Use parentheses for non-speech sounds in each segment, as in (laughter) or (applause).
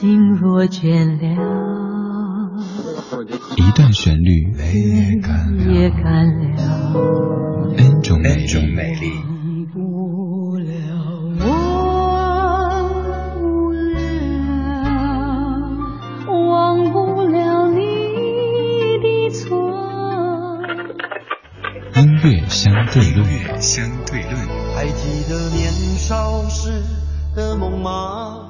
心若倦了，一段旋律，泪也干了，N 种美丽。相对论，相对论。还记得年少时的梦吗？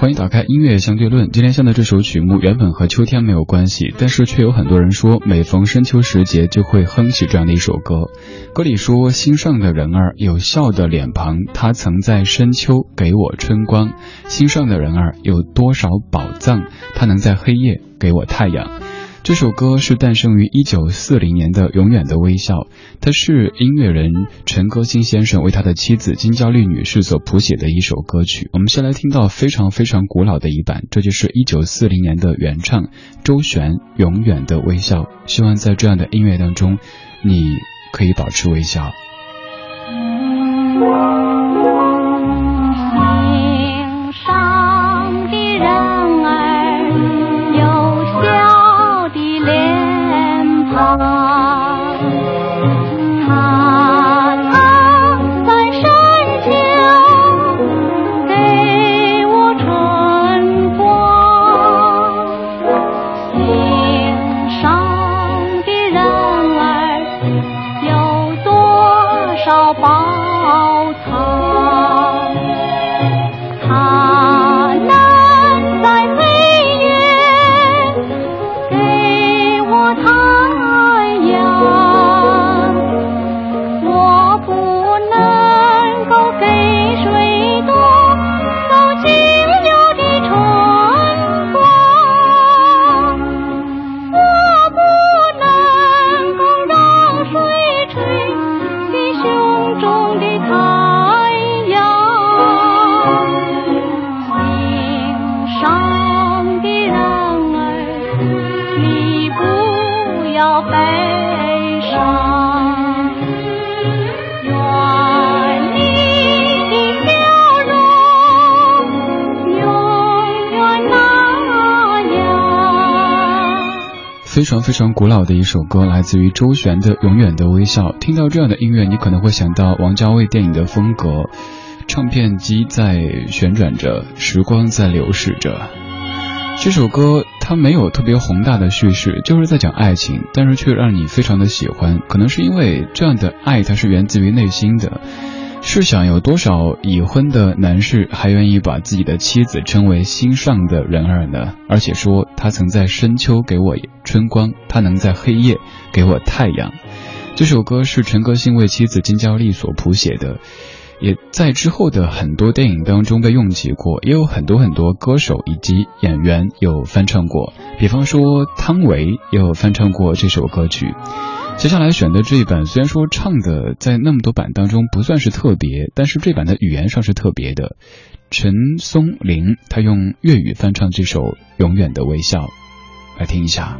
欢迎打开音乐相对论。今天下的这首曲目原本和秋天没有关系，但是却有很多人说每逢深秋时节就会哼起这样的一首歌。歌里说：“心上的人儿有笑的脸庞，他曾在深秋给我春光。心上的人儿有多少宝藏，他能在黑夜给我太阳。”这首歌是诞生于一九四零年的《永远的微笑》，它是音乐人陈歌辛先生为他的妻子金娇丽女士所谱写的一首歌曲。我们先来听到非常非常古老的一版，这就是一九四零年的原唱周璇《永远的微笑》。希望在这样的音乐当中，你可以保持微笑。非常非常古老的一首歌，来自于周璇的《永远的微笑》。听到这样的音乐，你可能会想到王家卫电影的风格，唱片机在旋转着，时光在流逝着。这首歌它没有特别宏大的叙事，就是在讲爱情，但是却让你非常的喜欢。可能是因为这样的爱，它是源自于内心的。试想，有多少已婚的男士还愿意把自己的妻子称为心上的人儿呢？而且说他曾在深秋给我春光，他能在黑夜给我太阳。这首歌是陈歌辛为妻子金娇丽所谱写的，也在之后的很多电影当中被用起过，也有很多很多歌手以及演员有翻唱过，比方说汤唯也有翻唱过这首歌曲。接下来选的这一版，虽然说唱的在那么多版当中不算是特别，但是这版的语言上是特别的。陈松伶他用粤语翻唱这首《永远的微笑》，来听一下。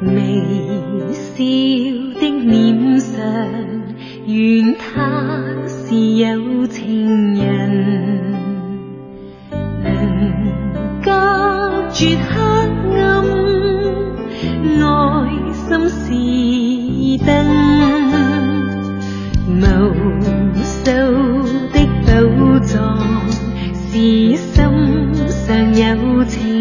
微笑的脸上，愿他是有情人。绝黑暗，爱心是灯，无数的宝藏，是心上有情。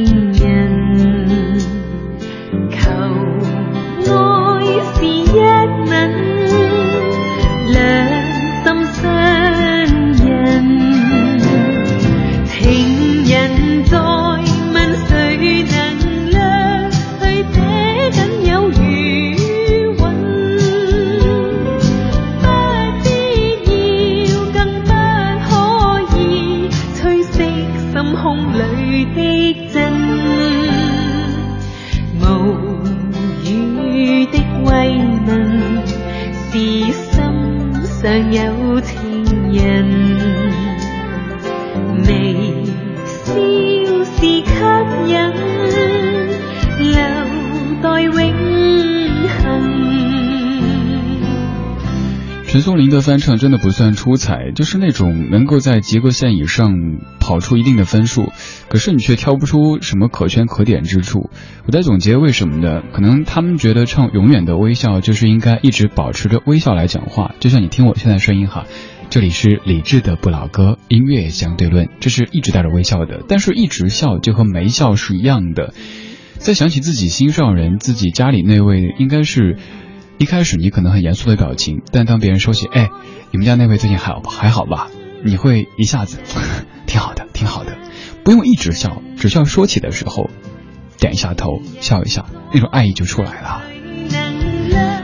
情人，微笑是吸引，留待永恒。陈松伶的翻唱真的不算出彩，就是那种能够在及格线以上跑出一定的分数，可是你却挑不出什么可圈可点之处。我在总结为什么呢？可能他们觉得唱《永远的微笑》就是应该一直保持着微笑来讲话，就像你听我现在声音哈，这里是李志的不老歌，音乐相对论，这是一直带着微笑的，但是一直笑就和没笑是一样的。再想起自己心上人，自己家里那位应该是。一开始你可能很严肃的表情，但当别人说起，哎，你们家那位最近还好还好吧？你会一下子 (laughs) 挺好的，挺好的，不用一直笑，只需要说起的时候点一下头，笑一下，那种爱意就出来了。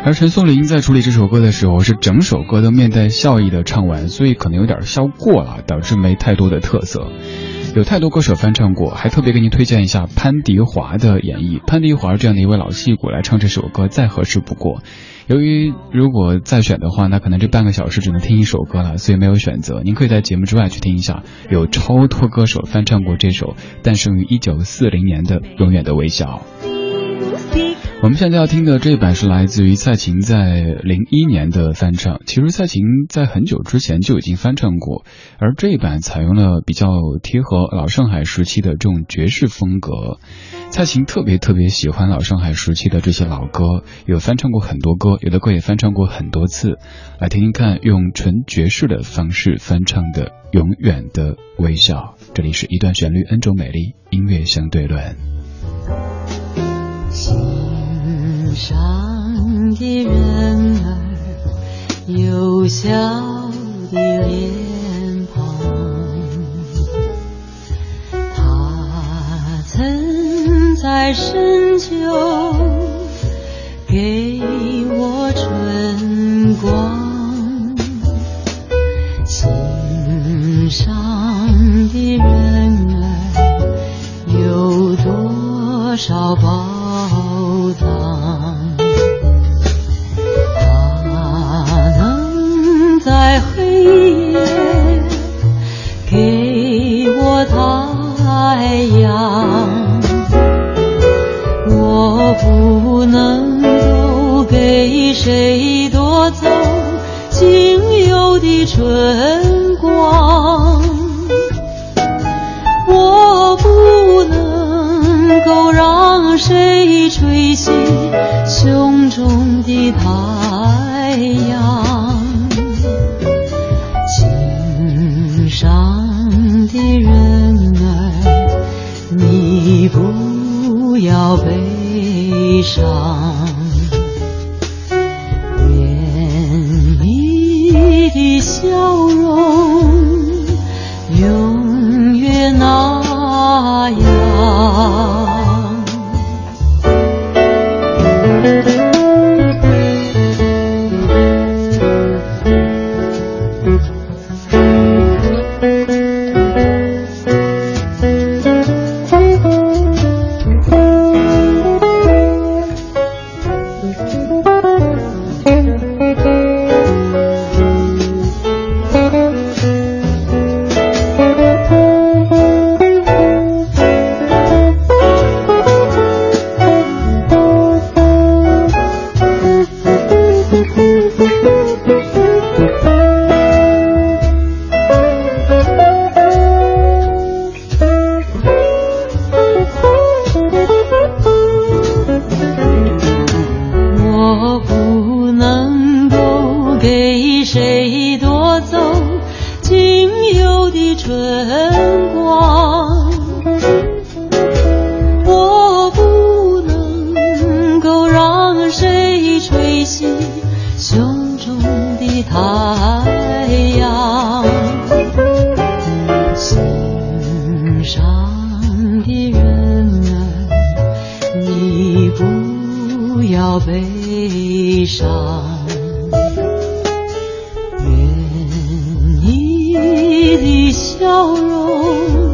而陈松伶在处理这首歌的时候，是整首歌都面带笑意的唱完，所以可能有点笑过了，导致没太多的特色。有太多歌手翻唱过，还特别给您推荐一下潘迪华的演绎。潘迪华这样的一位老戏骨来唱这首歌，再合适不过。由于如果再选的话，那可能这半个小时只能听一首歌了，所以没有选择。您可以在节目之外去听一下，有超脱歌手翻唱过这首诞生于一九四零年的《永远的微笑》。我们现在要听的这一版是来自于蔡琴在零一年的翻唱。其实蔡琴在很久之前就已经翻唱过，而这一版采用了比较贴合老上海时期的这种爵士风格。蔡琴特别特别喜欢老上海时期的这些老歌，有翻唱过很多歌，有的歌也翻唱过很多次。来听听看，用纯爵士的方式翻唱的《永远的微笑》。这里是一段旋律，N 种美丽，音乐相对论。上的人儿有笑的脸庞，他曾在深秋给我春光，心上的人儿有多少宝？为谁夺走仅有的春光我不能够让谁吹熄胸中的太阳。心上的人儿你不要悲伤。的笑容悲伤，愿你的笑容。